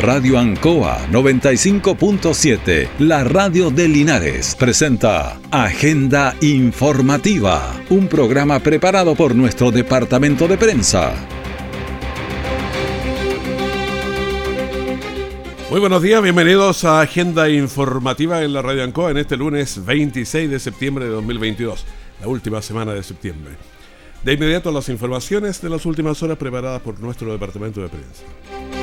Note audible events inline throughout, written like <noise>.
Radio Ancoa 95.7, la radio de Linares, presenta Agenda Informativa, un programa preparado por nuestro departamento de prensa. Muy buenos días, bienvenidos a Agenda Informativa en la Radio Ancoa en este lunes 26 de septiembre de 2022, la última semana de septiembre. De inmediato las informaciones de las últimas horas preparadas por nuestro departamento de prensa.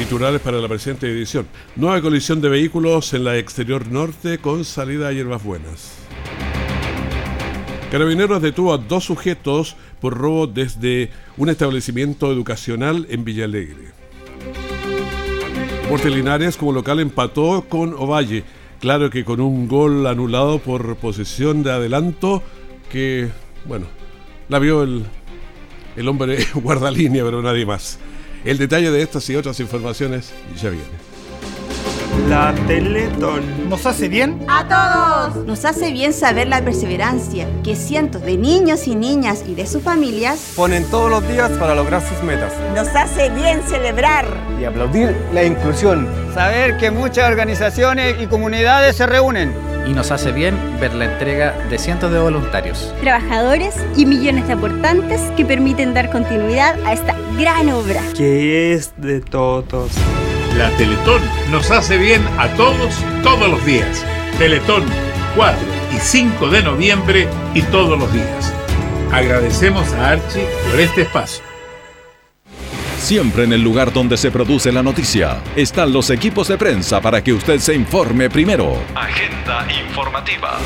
Titulares para la presente edición. Nueva colisión de vehículos en la exterior norte con salida a hierbas buenas. Carabineros detuvo a dos sujetos por robo desde un establecimiento educacional en Villalegre. Linares como local empató con Ovalle. Claro que con un gol anulado por posesión de adelanto que, bueno, la vio el, el hombre <laughs> guardalínea, pero nadie más. El detalle de estas y otras informaciones ya viene. La Teletón. ¿Nos hace bien? A todos. Nos hace bien saber la perseverancia que cientos de niños y niñas y de sus familias ponen todos los días para lograr sus metas. Nos hace bien celebrar y aplaudir la inclusión. Saber que muchas organizaciones y comunidades se reúnen y nos hace bien ver la entrega de cientos de voluntarios, trabajadores y millones de aportantes que permiten dar continuidad a esta gran obra. Que es de todos. La Teletón nos hace bien a todos, todos los días. Teletón 4 y 5 de noviembre y todos los días. Agradecemos a Archie por este espacio. Siempre en el lugar donde se produce la noticia están los equipos de prensa para que usted se informe primero. Agenda informativa.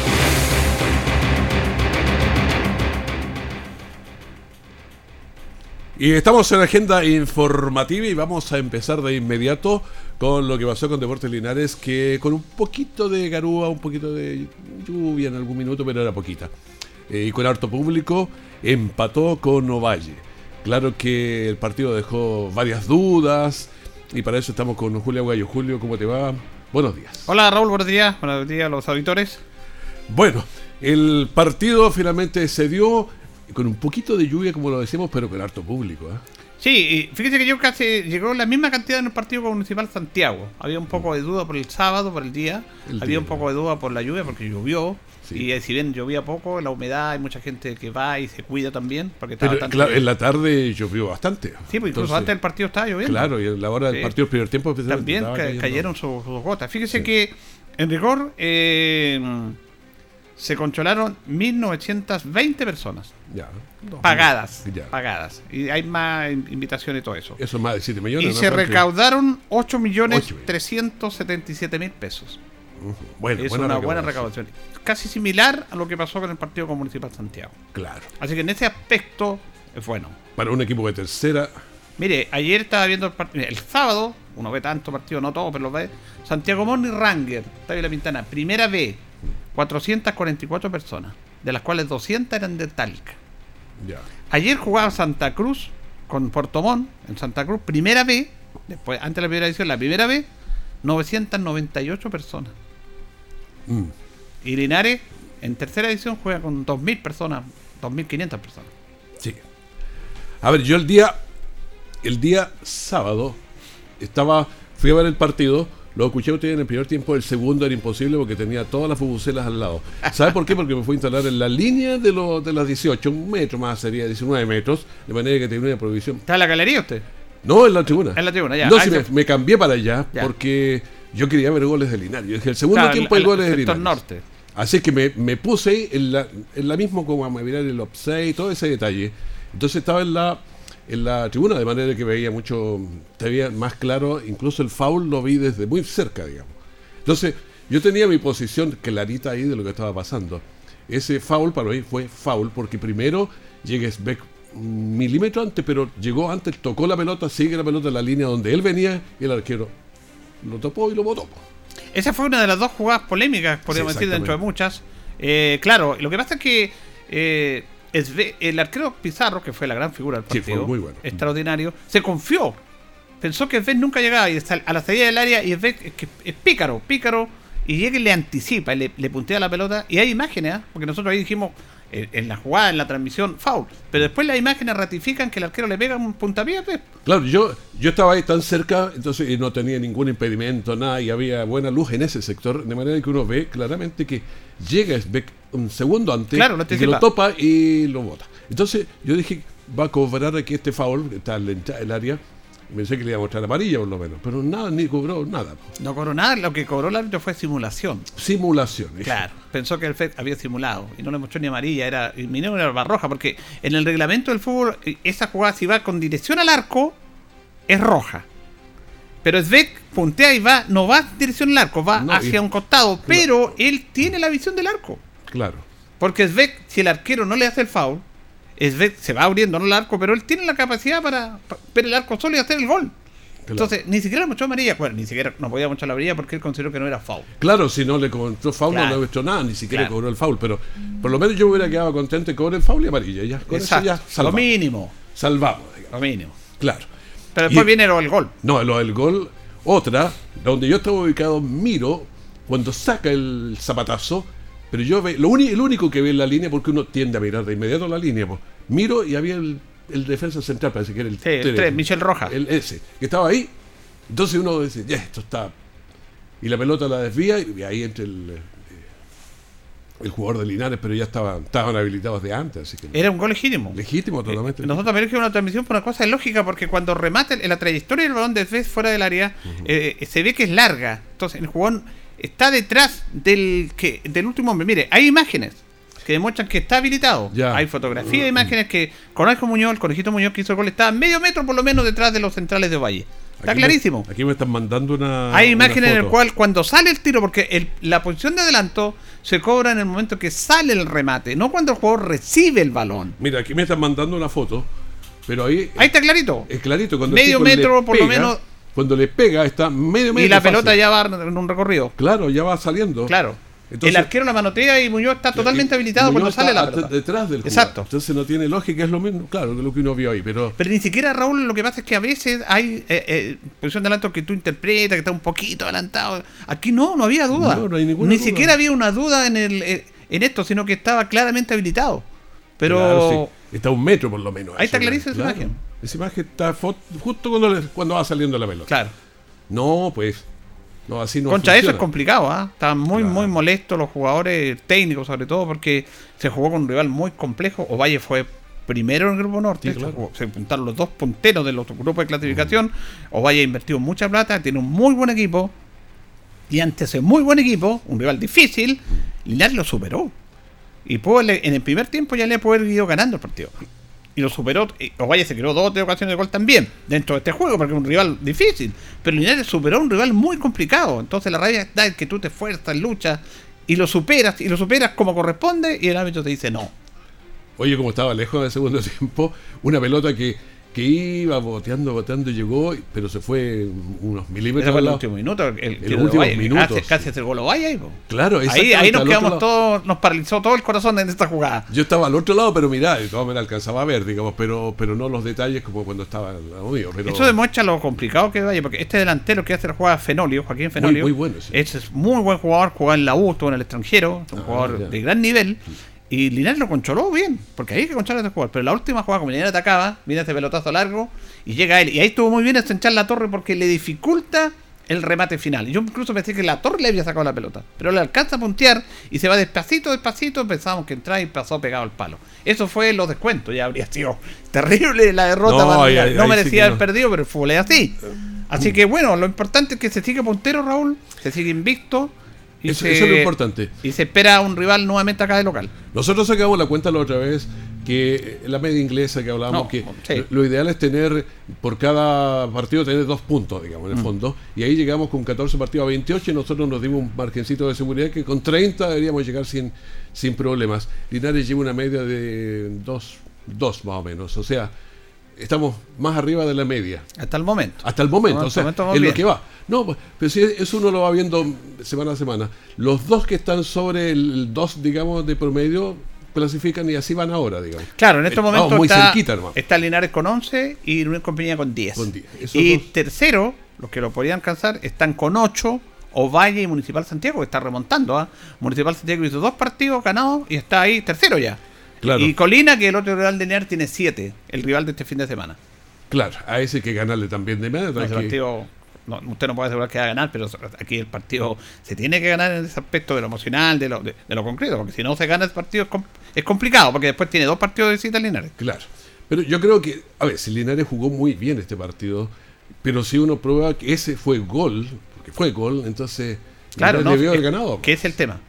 Y estamos en agenda informativa y vamos a empezar de inmediato con lo que pasó con Deportes Linares, que con un poquito de garúa, un poquito de lluvia en algún minuto, pero era poquita. Eh, y con harto público, empató con Ovalle. Claro que el partido dejó varias dudas y para eso estamos con Julio Aguayo. Julio, ¿cómo te va? Buenos días. Hola Raúl, buenos días. Buenos días a los auditores. Bueno, el partido finalmente se dio con un poquito de lluvia, como lo decimos, pero con harto público. ¿eh? Sí, fíjese que yo casi llegó la misma cantidad en el partido con Municipal Santiago. Había un poco de duda por el sábado, por el día. Había un poco de duda por la lluvia, porque llovió. Y eh, si bien llovía poco, la humedad, hay mucha gente que va y se cuida también. Porque Pero claro, en la tarde llovió bastante. Sí, pues incluso antes del partido estaba lloviendo. Claro, y en la hora del partido, el primer tiempo, también cayeron sus, gotas. Fíjese que, en rigor, eh, se concholaron 1.920 personas. Ya. Pagadas. Pagadas. Y hay más invitaciones y todo eso. Eso es más de 7 millones. Y se recaudaron 8 millones 377 mil pesos. Bueno, es una buena recaudación. Casi similar a lo que pasó con el Partido Municipal Santiago. Claro. Así que en ese aspecto es bueno. Para un equipo de tercera. Mire, ayer estaba viendo el partido. El sábado, uno ve tanto partido, no todo, pero lo ve. Santiago Morni Ranger, Está La Pintana, primera B, 444 personas, de las cuales 200 eran de Talca. Ya. Ayer jugaba Santa Cruz con Puerto Montt, en Santa Cruz, primera B, después, antes de la primera edición, la primera B, 998 personas. Mm. Y Linares, en tercera edición, juega con 2.000 personas, 2.500 personas. Sí. A ver, yo el día, el día sábado, estaba, fui a ver el partido, lo escuché usted en el primer tiempo, el segundo era imposible porque tenía todas las fubucelas al lado. ¿Sabe por qué? Porque me fue a instalar en la línea de, lo, de las 18, un metro más sería 19 metros, de manera que tenía una prohibición. ¿Está en la galería usted? No, en la tribuna. En la tribuna, ya. No, si me, cambié para allá porque yo quería ver goles de Linares. Yo dije, el segundo tiempo hay goles de Linares. norte. Así que me, me puse en la, en la misma como a mirar el upside y todo ese detalle. Entonces estaba en la en la tribuna, de manera que veía mucho, te veía más claro, incluso el foul lo vi desde muy cerca, digamos. Entonces, yo tenía mi posición clarita ahí de lo que estaba pasando. Ese foul para mí fue foul porque primero llega Beck un milímetro antes, pero llegó antes, tocó la pelota, sigue la pelota en la línea donde él venía y el arquero lo topó y lo botó. Esa fue una de las dos jugadas polémicas, podríamos decir, dentro de muchas. Eh, claro, lo que pasa es que eh, el arquero Pizarro, que fue la gran figura del partido, muy bueno. extraordinario, se confió. Pensó que Esbet nunca llegaba y a la salida del área y Esbet es, que es pícaro, pícaro, y llega y le anticipa, le, le puntea la pelota. Y hay imágenes, ¿eh? porque nosotros ahí dijimos, en, en la jugada, en la transmisión, foul. Pero después las imágenes ratifican que el arquero le pega un puntapié. pues. Claro, yo, yo estaba ahí tan cerca, entonces y no tenía ningún impedimento, nada, y había buena luz en ese sector, de manera que uno ve claramente que llega Sbeck un segundo antes, Claro, y lo topa y lo bota. Entonces yo dije, va a cobrar aquí este foul, está en del área, pensé que le iba a mostrar amarilla por lo menos, pero nada, ni cobró nada. No cobró nada, lo que cobró el árbitro fue simulación. Simulación. Claro, pensó que el FED había simulado y no le mostró ni amarilla, era minero era barra roja, porque en el reglamento del fútbol, eh, esa jugada si va con dirección al arco, es roja. Pero Svek puntea y va, no va en dirección al arco, va No, hacia y- un costado, pero él tiene la visión del arco. Claro. Porque Svek, si el arquero no le hace el foul, Svek se va abriendo no el arco, pero él tiene la capacidad para pa- ver el arco solo y hacer el gol. Entonces, ni siquiera mostró amarilla, bueno, ni siquiera no podía mostrar la amarilla porque él consideró que no era foul. Claro, si no le cobró foul no le hecho nada, ni siquiera Claro. cobró el foul, pero por lo menos yo hubiera quedado contento y el foul y amarilla. Ya, con Exacto, eso ya lo salvamos. mínimo, Salvamos, digamos. lo mínimo. Claro. Pero después Y- viene lo del gol. No, lo del gol, otra, donde yo estaba ubicado, miro cuando saca el zapatazo, pero yo ve, lo el único que ve en la línea, porque uno tiende a mirar de inmediato la línea, pues, miro y había el, el defensa central, parece que era el, Sí, el tres, Michel Rojas. el ese, que estaba ahí. Entonces uno dice, ya, esto está. Y la pelota la desvía y ahí entra el, eh, el jugador de Linares, pero ya estaban, estaban habilitados de antes, así que. Era un gol legítimo. legítimo totalmente. Eh, Nosotros también dijimos una transmisión por una cosa lógica, porque cuando remata en la trayectoria del balón de vez fuera del área, eh, se ve que es larga. Entonces el jugador está detrás del que del último hombre. Mire, hay imágenes que demuestran que está habilitado. Ya. Hay fotografías, imágenes que Conejo Muñoz, el conejito Muñoz que hizo el gol, estaba medio metro por lo menos detrás de los centrales de Valle. Está Aquí me- clarísimo. aquí me están mandando una. Hay imágenes en el cual cuando sale el tiro, porque el- la posición de adelanto se cobra en el momento que sale el remate, no cuando el jugador recibe el balón. Mira, aquí me están mandando una foto, pero ahí Ahí está clarito. es clarito. Cuando Medio metro, por lo menos. Cuando le pega, está medio metro. Y la fácil. pelota ya va en un recorrido. Claro, ya va saliendo. Claro. Entonces- el arquero la manotea y Muñoz está totalmente Y- habilitado Muñoz cuando sale la pelota. Detrás del jugador. Exacto. Entonces no tiene lógica, es lo mismo, claro, que lo que uno vio ahí, pero. Pero ni siquiera, Raúl, lo que pasa es que a veces hay eh, eh, posición de adelanto que tú interpretas, que está un poquito adelantado. Aquí no, no había duda. No, no hay ninguna ni duda. siquiera había una duda en, el, eh, en esto, sino que estaba claramente habilitado. Pero Claro, sí. Está un metro por lo menos. Ahí está clarísima esa claro. imagen. Esa imagen está justo cuando, le- cuando va saliendo la pelota. claro. No, pues. No, así no Contra eso es complicado, ¿ah? Estaban muy, Claro. muy molestos los jugadores técnicos, sobre todo porque se jugó con un rival muy complejo. Ovalle fue primero en el grupo norte, Sí, claro. se, juntaron los dos punteros de los grupos de clasificación. Ovalle ha invertido mucha plata, tiene un muy buen equipo. Y ante ese muy buen equipo, un rival difícil, Linares lo superó. Y pudo, le- en el primer tiempo ya le pudo haber ido ganando el partido. Y lo superó. y Ovalle se creó dos o tres ocasiones de gol también dentro de este juego, porque es un rival difícil. Pero Linares superó a un rival muy complicado. Entonces la rabia en que tú te esfuerzas, luchas y lo superas, y lo superas como corresponde, y el árbitro te dice no. Oye, como estaba lejos del segundo <laughs> tiempo, una pelota que, que iba boteando, boteando, y llegó, pero se fue unos milímetros. Ese fue el último minuto. El, los últimos Ovalle minutos, Casi, sí. casi hace el gol Ovalle ahí. Claro, ahí, ahí nos quedamos todos, nos paralizó todo el corazón en esta jugada. Yo estaba al otro lado, pero mirá, de todas maneras alcanzaba a ver, digamos, pero, pero no los detalles como cuando estaba al lado mío. Pero Eso demuestra lo complicado que vaya, porque este delantero que hace la jugada Fenolio, Joaquín Fenolio, muy bueno, sí. ese es muy buen jugador, jugaba en la U, estuvo en el extranjero, es un Ah, jugador ya. de gran nivel. Y Linares lo controló bien, porque ahí hay que controlar a este jugador. Pero la última jugada, como Linares atacaba, viene ese pelotazo largo y llega él. Y ahí estuvo muy bien estrechar la torre porque le dificulta el remate final. Yo incluso pensé que la torre le había sacado la pelota, pero le alcanza a puntear y se va despacito, despacito. Pensábamos que entraba y pasó pegado al palo. Eso fue los descuentos, ya habría sido terrible la derrota. No, no sí merecía haber no. perdido, pero el fútbol es así. Así que bueno, lo importante es que se sigue puntero, Raúl, se sigue invicto. Y Eso- se, eso es lo importante. Y se espera un rival nuevamente acá de local. Nosotros sacamos la cuenta la otra vez que la media inglesa que hablábamos, No, que sí. lo ideal es tener por cada partido tener dos puntos, digamos, Mm. en el fondo. Y ahí llegamos con 14 partidos a 28 y nosotros nos dimos un margencito de seguridad que con 30 deberíamos llegar sin, sin problemas. Linares lleva una media de 2 dos más o menos. O sea, estamos más arriba de la media. Hasta el momento. Hasta el momento, o sea, momento en lo que va. No, pues, pero si eso uno lo va viendo semana a semana. Los dos que están sobre el 2, digamos, de promedio, clasifican y así van ahora, digamos. Claro, en estos Eh, momentos vamos muy está, cerquita, está Linares con 11 y Unión Compañía con 10. Con 10. Esos Y dos- tercero, los que lo podían alcanzar, están con 8. Ovalle y Municipal Santiago, que está remontando. ¿ah? Municipal Santiago hizo dos partidos ganados y está ahí tercero ya. Y Colina, que el otro rival de Linares, tiene 7, el rival de este fin de semana. Claro, a ese hay que ganarle también de medio. ese partido, usted no puede asegurar que va a ganar, pero aquí el partido se tiene que ganar en ese aspecto de lo emocional, de lo, de, lo concreto, porque si no se gana ese partido es, complicado, porque después tiene dos partidos de cita Linares. Claro. Pero yo creo que, a ver, si Linares jugó muy bien este partido, pero si uno prueba que ese fue gol, porque fue gol, entonces claro, no, debió haber ganado. ¿Qué es el tema?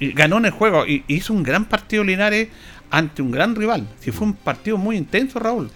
ganó en el juego y hizo un gran partido Linares ante un gran rival. Si fue un partido muy intenso, Raúl.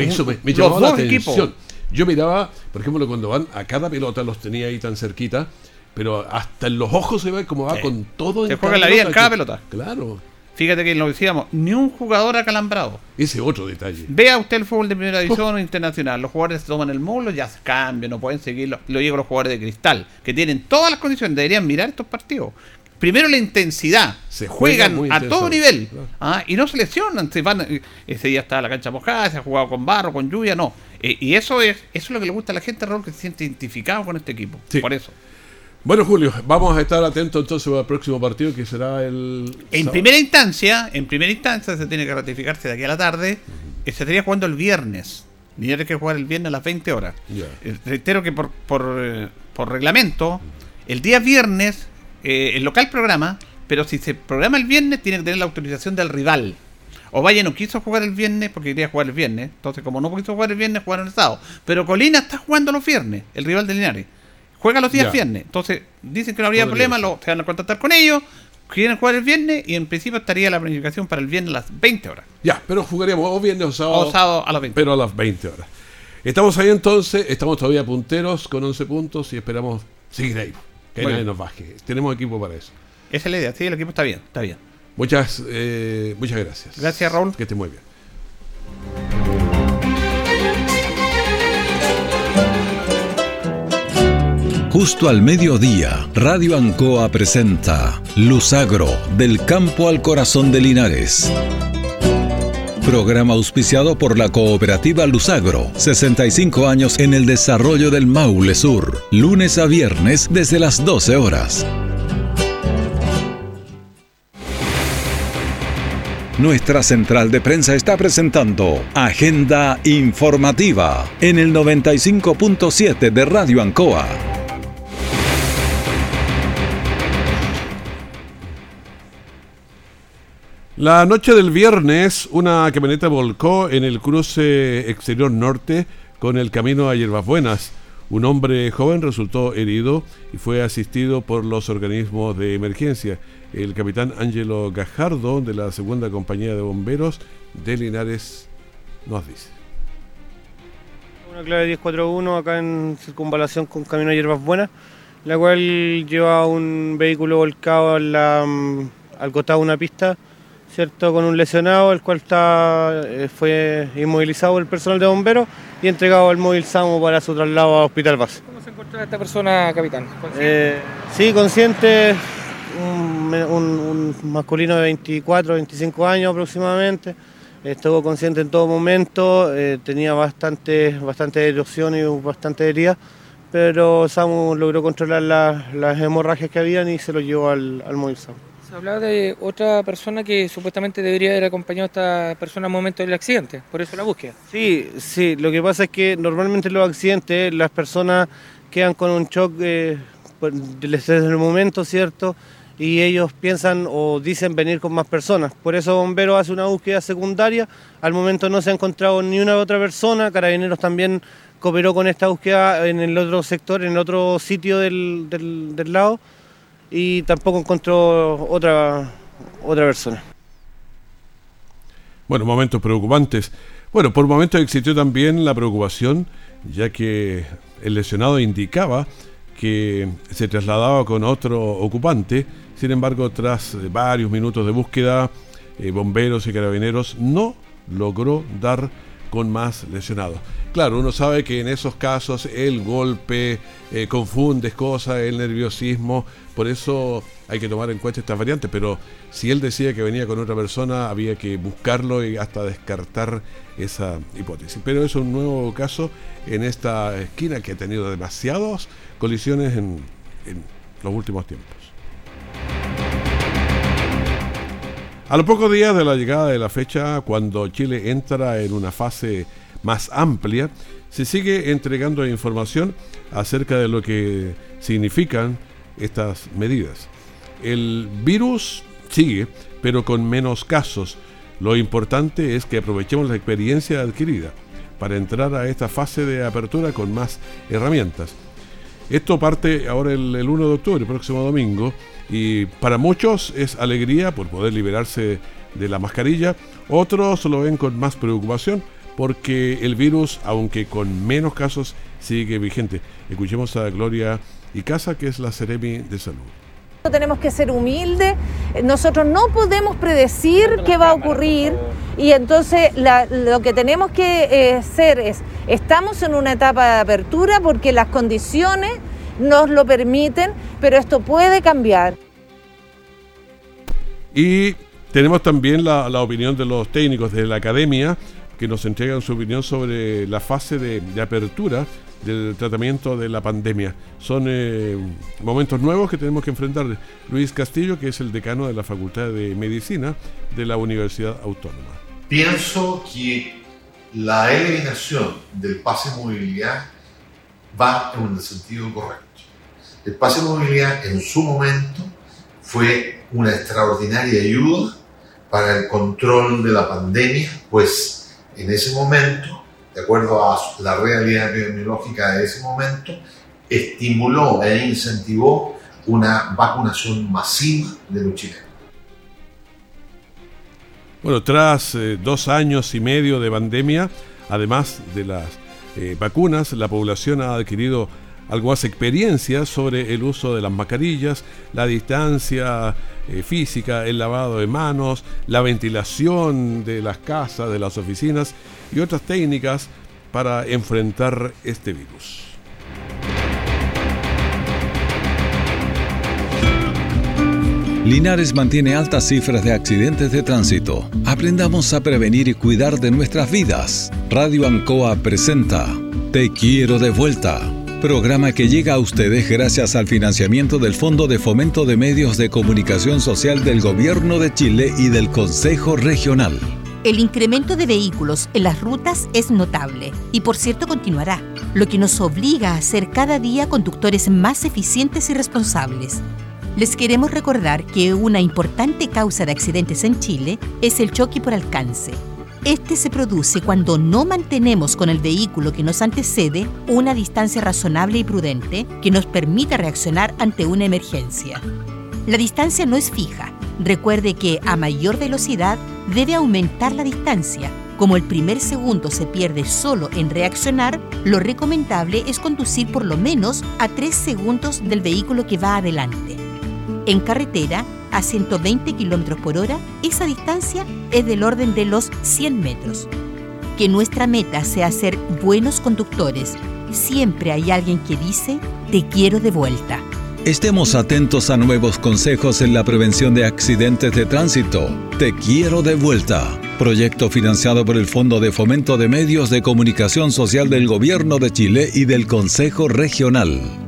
eso me, llamó la atención. Yo miraba, por ejemplo, cuando van a cada pelota, los tenía ahí tan cerquita, pero hasta en los ojos se ve como va con todo. Se juega la vida en cada pelota. Claro. Fíjate que lo decíamos, ni un jugador acalambrado. Ese otro detalle. Vea usted el fútbol de primera división o internacional. Los jugadores se toman el módulo, ya se cambian, no pueden seguirlo. Lo digo los jugadores de cristal, que tienen todas las condiciones, deberían mirar estos partidos. Primero la intensidad. Se juegan a todo nivel. ¿ah? y no se lesionan. Se van, ese día está la cancha mojada, se ha jugado con barro, con lluvia, no. Eh, y eso es, eso es lo que le gusta a la gente, Raúl, que se siente identificado con este equipo. Por eso. Bueno, Julio, vamos a estar atentos entonces al próximo partido que será el. En primera instancia, en primera instancia se tiene que ratificarse de aquí a la tarde. Se estaría jugando el viernes. Tiene que jugar el viernes a las 20 horas. Eh, reitero que por, eh, por, reglamento, el día viernes, eh, el local programa, pero si se programa el viernes, tiene que tener la autorización del rival. O Valle no quiso jugar el viernes porque quería jugar el viernes. Entonces, como no quiso jugar el viernes, jugaron el sábado. Pero Colina está jugando los viernes, el rival de Linares. Juega los días viernes. Entonces, dicen que no habría problema, lo, se van a contactar con ellos. Quieren jugar el viernes y en principio estaría la planificación para el viernes a las 20 horas. Ya, pero jugaríamos o viernes o sábado. O sábado a las 20. Pero a las 20 horas. Estamos ahí entonces, estamos todavía punteros con 11 puntos y esperamos seguir ahí. Que nadie nos baje. Tenemos equipo para eso. Esa es la idea, sí, el equipo está bien, está bien. Muchas, eh, muchas gracias. Gracias, Raúl. Que esté muy bien. Justo al mediodía, Radio Ancoa presenta Luzagro, del campo al corazón de Linares. Programa auspiciado por la cooperativa Luzagro, 65 años en el desarrollo del Maule Sur, lunes a viernes desde las 12 horas. Nuestra central de prensa está presentando Agenda Informativa en el 95.7 de Radio Ancoa. La noche del viernes, una camioneta volcó en el cruce exterior norte con el camino a Hierbas Buenas. Un hombre joven resultó herido y fue asistido por los organismos de emergencia. El capitán Ángelo Gajardo, de la segunda compañía de bomberos de Linares, nos dice. Una clave 1041 acá en circunvalación con camino a Hierbas Buenas, la cual lleva un vehículo volcado al costado de una pista ¿cierto? con un lesionado, el cual está, eh, fue inmovilizado el personal de bomberos y entregado al móvil SAMU para su traslado a Hospital Base. ¿Cómo se encuentra esta persona, capitán? Eh, sí, consciente, un, masculino de 24, 25 años aproximadamente. Estuvo consciente en todo momento, eh, tenía bastante, bastante erosión y bastante herida, pero SAMU logró controlar las hemorragias que habían y se lo llevó al, al móvil SAMU. Se hablaba de otra persona que supuestamente debería haber acompañado a esta persona al momento del accidente, por eso la búsqueda. Sí, sí, lo que pasa es que normalmente en los accidentes las personas quedan con un shock eh, pues, desde el momento, ¿cierto? Y ellos piensan o dicen venir con más personas. Por eso Bomberos hace una búsqueda secundaria. Al momento no se ha encontrado ni una otra persona. Carabineros también cooperó con esta búsqueda en el otro sector, en el otro sitio del, del lado y tampoco encontró otra, otra persona. Bueno, momentos preocupantes. Bueno, por momentos existió también la preocupación, ya que el lesionado indicaba que se trasladaba con otro ocupante. Sin embargo, tras varios minutos de búsqueda, eh, bomberos y carabineros no logró dar con más lesionados. Claro, uno sabe que en esos casos el golpe eh, confunde cosas, el nerviosismo, por eso hay que tomar en cuenta estas variantes, pero si él decía que venía con otra persona, había que buscarlo y hasta descartar esa hipótesis. Pero es un nuevo caso en esta esquina que ha tenido demasiadas colisiones en, en los últimos tiempos. A los pocos días de la llegada de la fecha, cuando Chile entra en una fase más amplia, se sigue entregando información acerca de lo que significan estas medidas. El virus sigue, pero con menos casos. Lo importante es que aprovechemos la experiencia adquirida para entrar a esta fase de apertura con más herramientas. Esto parte ahora el, 1 de octubre, próximo domingo, y para muchos es alegría por poder liberarse de la mascarilla, otros lo ven con más preocupación porque el virus, aunque con menos casos, sigue vigente. Escuchemos a Gloria Icaza, que es la Ceremi de Salud. Tenemos que ser humildes, nosotros no podemos predecir qué va a ocurrir y entonces lo que tenemos que eh, hacer es, estamos en una etapa de apertura porque las condiciones nos lo permiten, pero esto puede cambiar. Y tenemos también la, opinión de los técnicos de la academia que nos entregan su opinión sobre la fase de, apertura del tratamiento de la pandemia. Son eh, momentos nuevos que tenemos que enfrentar. Luis Castillo, que es el decano de la Facultad de Medicina de la Universidad Autónoma. Pienso que la eliminación del pase de movilidad va en el sentido correcto. El pase de movilidad en su momento fue una extraordinaria ayuda para el control de la pandemia, pues en ese momento, de acuerdo a la realidad epidemiológica de ese momento, estimuló e incentivó una vacunación masiva de los chilenos. Bueno, tras eh, dos años y medio de pandemia, además de las eh, vacunas, la población ha adquirido algo más experiencia sobre el uso de las mascarillas, la distancia eh, física, el lavado de manos, la ventilación de las casas, de las oficinas y otras técnicas para enfrentar este virus. Linares mantiene altas cifras de accidentes de tránsito. Aprendamos a prevenir y cuidar de nuestras vidas. Radio Ancoa presenta Te quiero de vuelta Programa que llega a ustedes gracias al financiamiento del Fondo de Fomento de Medios de Comunicación Social del Gobierno de Chile y del Consejo Regional. El incremento de vehículos en las rutas es notable y por cierto continuará, lo que nos obliga a ser cada día conductores más eficientes y responsables. Les queremos recordar que una importante causa de accidentes en Chile es el choque por alcance este se produce cuando no mantenemos con el vehículo que nos antecede una distancia razonable y prudente que nos permita reaccionar ante una emergencia. La distancia no es fija. Recuerde que a mayor velocidad debe aumentar la distancia. Como el primer segundo se pierde solo en reaccionar, lo recomendable es conducir por lo menos a 3 segundos del vehículo que va adelante. En carretera, a 120 km por hora, esa distancia es del orden de los 100 metros. Que nuestra meta sea ser buenos conductores. Siempre hay alguien que dice, te quiero de vuelta. Estemos atentos a nuevos consejos en la prevención de accidentes de tránsito. Te quiero de vuelta. Proyecto financiado por el Fondo de Fomento de Medios de Comunicación Social del Gobierno de Chile y del Consejo Regional.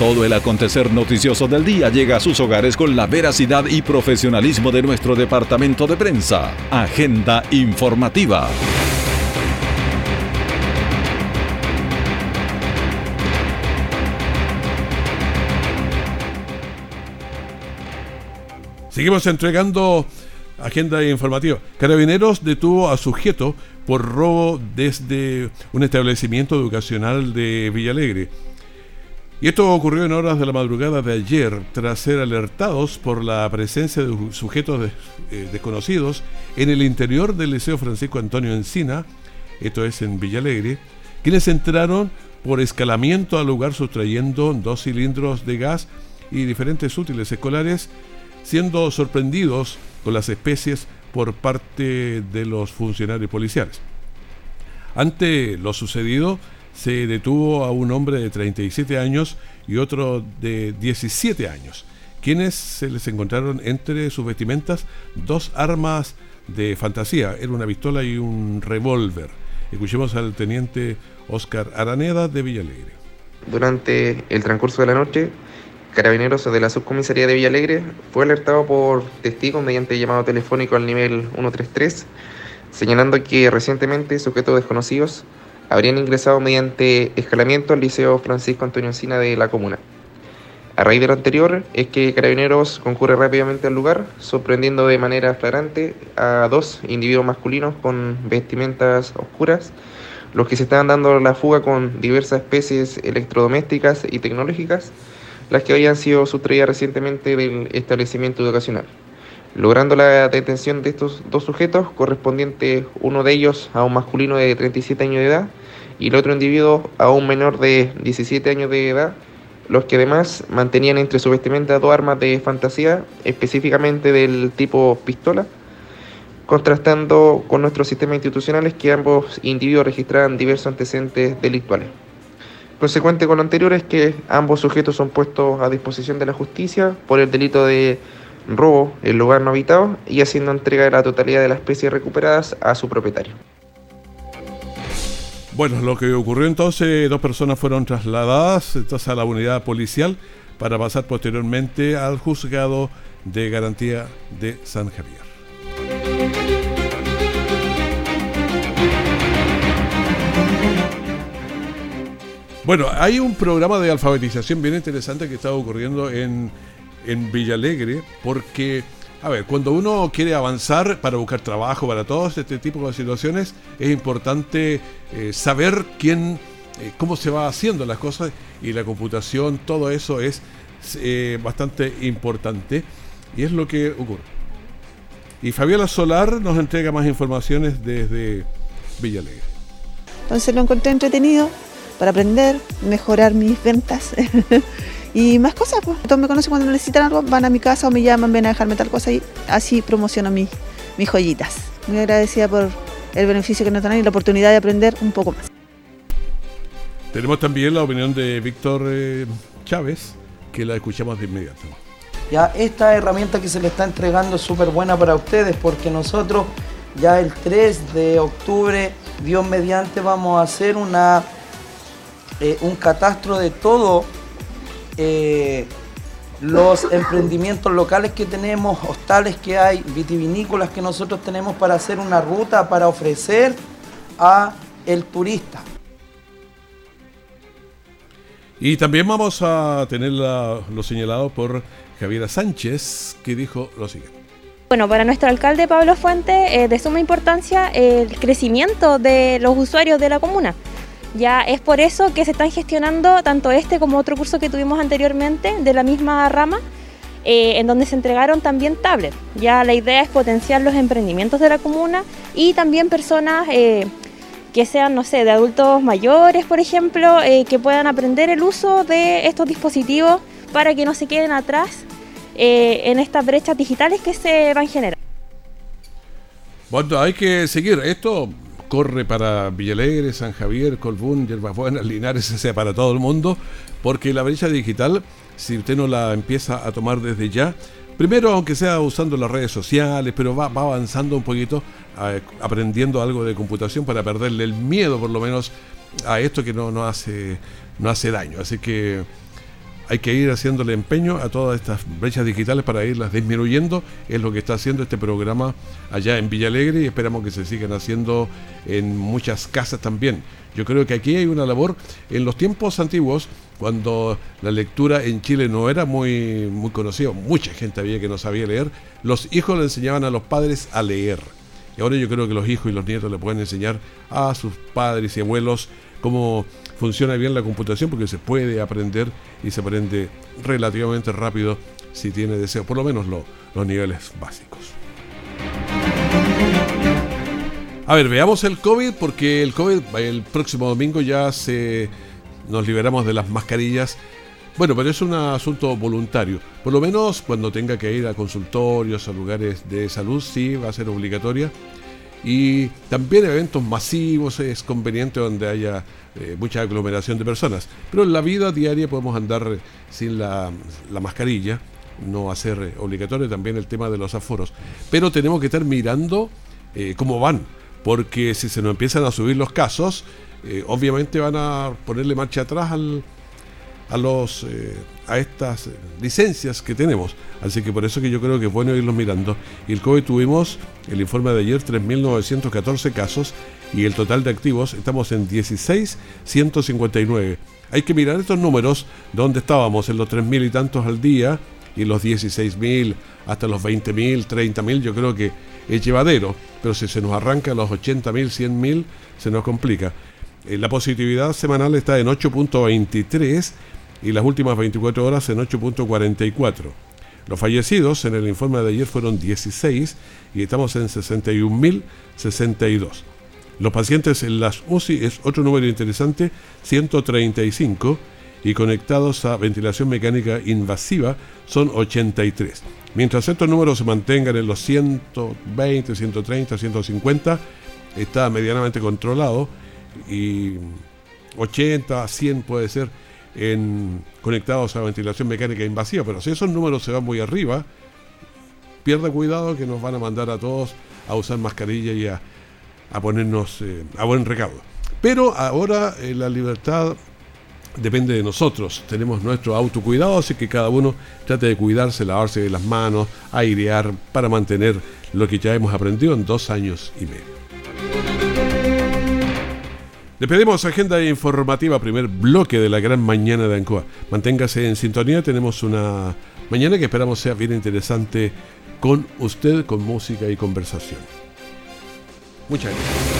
Todo el acontecer noticioso del día llega a sus hogares con la veracidad y profesionalismo de nuestro departamento de prensa. Agenda informativa. Seguimos entregando agenda informativa. Carabineros detuvo a sujeto por robo desde un establecimiento educacional de Villalegre. Y esto ocurrió en horas de la madrugada de ayer, tras ser alertados por la presencia de sujetos eh, desconocidos en el interior del Liceo Francisco Antonio Encina, esto es en Villalegre, quienes entraron por escalamiento al lugar sustrayendo dos cilindros de gas y diferentes útiles escolares, siendo sorprendidos con las especies por parte de los funcionarios policiales. Ante lo sucedido, se detuvo a un hombre de 37 años y otro de 17 años, quienes se les encontraron entre sus vestimentas dos armas de fantasía, era una pistola y un revólver. Escuchemos al teniente Oscar Araneda de Villalegre. Durante el transcurso de la noche Carabineros de la Subcomisaría de Villalegre fue alertado por testigos mediante llamado telefónico al nivel 133, señalando que recientemente sujetos desconocidos habrían ingresado mediante escalamiento al Liceo Francisco Antonio Encina de la comuna. A raíz de lo anterior es que Carabineros concurre rápidamente al lugar, sorprendiendo de manera flagrante a dos individuos masculinos con vestimentas oscuras, los que se estaban dando la fuga con diversas especies electrodomésticas y tecnológicas, las que habían sido sustraídas recientemente del establecimiento educacional, logrando la detención de estos dos sujetos, correspondiente uno de ellos a un masculino de 37 años de edad y el otro individuo a un menor de 17 años de edad, los que además mantenían entre su vestimenta dos armas de fantasía, específicamente del tipo pistola, contrastando con nuestros sistemas institucionales que ambos individuos registraban diversos antecedentes delictuales. Consecuente con lo anterior es que ambos sujetos son puestos a disposición de la justicia por el delito de robo en lugar no habitado y haciendo entrega de la totalidad de las especies recuperadas a su propietario. Bueno, lo que ocurrió entonces, dos personas fueron trasladadas entonces, a la unidad policial para pasar posteriormente al juzgado de garantía de San Javier. Bueno, hay un programa de alfabetización bien interesante que está ocurriendo en, en Villalegre, porque, a ver, cuando uno quiere avanzar para buscar trabajo, para todos este tipo de situaciones, es importante eh, saber quién, eh, cómo se va haciendo las cosas y la computación, todo eso es eh, bastante importante y es lo que ocurre. Y Fabiola Solar nos entrega más informaciones desde Villalegre. Entonces lo encontré entretenido para aprender, mejorar mis ventas <laughs> y más cosas. Pues. Todos me conocen cuando necesitan algo, van a mi casa o me llaman, ven a dejarme tal cosa y así promociono mis, mis joyitas. Muy agradecida por el beneficio que nos dan y la oportunidad de aprender un poco más. Tenemos también la opinión de Víctor eh, Chávez, que la escuchamos de inmediato. Ya esta herramienta que se le está entregando es súper buena para ustedes porque nosotros ya el 3 de octubre, Dios mediante, vamos a hacer una eh, un catastro de todo eh, los emprendimientos locales que tenemos, hostales que hay, vitivinícolas que nosotros tenemos para hacer una ruta para ofrecer a el turista. Y también vamos a tener lo señalado por Javiera Sánchez, que dijo lo siguiente. Bueno, para nuestro alcalde Pablo Fuente, es de suma importancia el crecimiento de los usuarios de la comuna. Ya es por eso que se están gestionando tanto este como otro curso que tuvimos anteriormente de la misma rama, eh, en donde se entregaron también tablets. Ya la idea es potenciar los emprendimientos de la comuna y también personas eh, que sean, no sé, de adultos mayores, por ejemplo, eh, que puedan aprender el uso de estos dispositivos para que no se queden atrás en estas brechas digitales que se van generando. Bueno, hay que seguir esto corre para Villalegre, San Javier, Colbún, Yerbas Buenas, Linares, <laughs> o sea, para todo el mundo, porque la brecha digital, si usted no la empieza a tomar desde ya, primero aunque sea usando las redes sociales, pero va, avanzando un poquito, aprendiendo algo de computación para perderle el miedo por lo menos a esto que no, no, hace, no hace daño. Así que hay que ir haciéndole empeño a todas estas brechas digitales para irlas disminuyendo. Es lo que está haciendo este programa allá en Villalegre y esperamos que se sigan haciendo en muchas casas también. Yo creo que aquí hay una labor en los tiempos antiguos, cuando la lectura en Chile no era muy, muy conocida, mucha gente había que no sabía leer, los hijos le enseñaban a los padres a leer. Y ahora yo creo que los hijos y los nietos le pueden enseñar a sus padres y abuelos cómo funciona bien la computación porque se puede aprender y se aprende relativamente rápido si tiene deseo, por lo menos los niveles básicos. A ver, veamos el COVID porque el COVID el próximo domingo ya se nos liberamos de las mascarillas. Bueno, pero es un asunto voluntario. Por lo menos cuando tenga que ir a consultorios, a lugares de salud, sí va a ser obligatoria. Y también eventos masivos es conveniente donde haya eh, mucha aglomeración de personas. Pero en la vida diaria podemos andar sin la, mascarilla, no a ser obligatorio también el tema de los aforos. Pero tenemos que estar mirando eh, cómo van, porque si se nos empiezan a subir los casos, eh, obviamente van a ponerle marcha atrás al, a los eh, a estas licencias que tenemos. Así que por eso que yo creo que es bueno irlos mirando. El COVID tuvimos, el informe de ayer, 3.914 casos y el total de activos estamos en 16.159. Hay que mirar estos números, donde estábamos en los 3.000 y tantos al día y los 16.000 hasta los 20.000, 30.000, yo creo que es llevadero, pero si se nos arranca a los 80.000, 100.000, se nos complica. Eh, la positividad semanal está en 8.23 y las últimas 24 horas en 8.44. Los fallecidos en el informe de ayer fueron 16 y estamos en 61.062. Los pacientes en las UCI es otro número interesante, 135 y conectados a ventilación mecánica invasiva son 83. Mientras estos números se mantengan en los 120, 130, 150, está medianamente controlado y 80, 100 puede ser en conectados a ventilación mecánica invasiva, pero si esos números se van muy arriba, pierda cuidado que nos van a mandar a todos a usar mascarilla y a, ponernos eh, a buen recaudo. Pero ahora eh, la libertad depende de nosotros. Tenemos nuestro autocuidado, así que cada uno trate de cuidarse, lavarse las manos, airear para mantener lo que ya hemos aprendido en dos años y medio. Le pedimos agenda informativa, primer bloque de la gran mañana de Ancoa. Manténgase en sintonía, tenemos una mañana que esperamos sea bien interesante con usted, con música y conversación. Muchas gracias.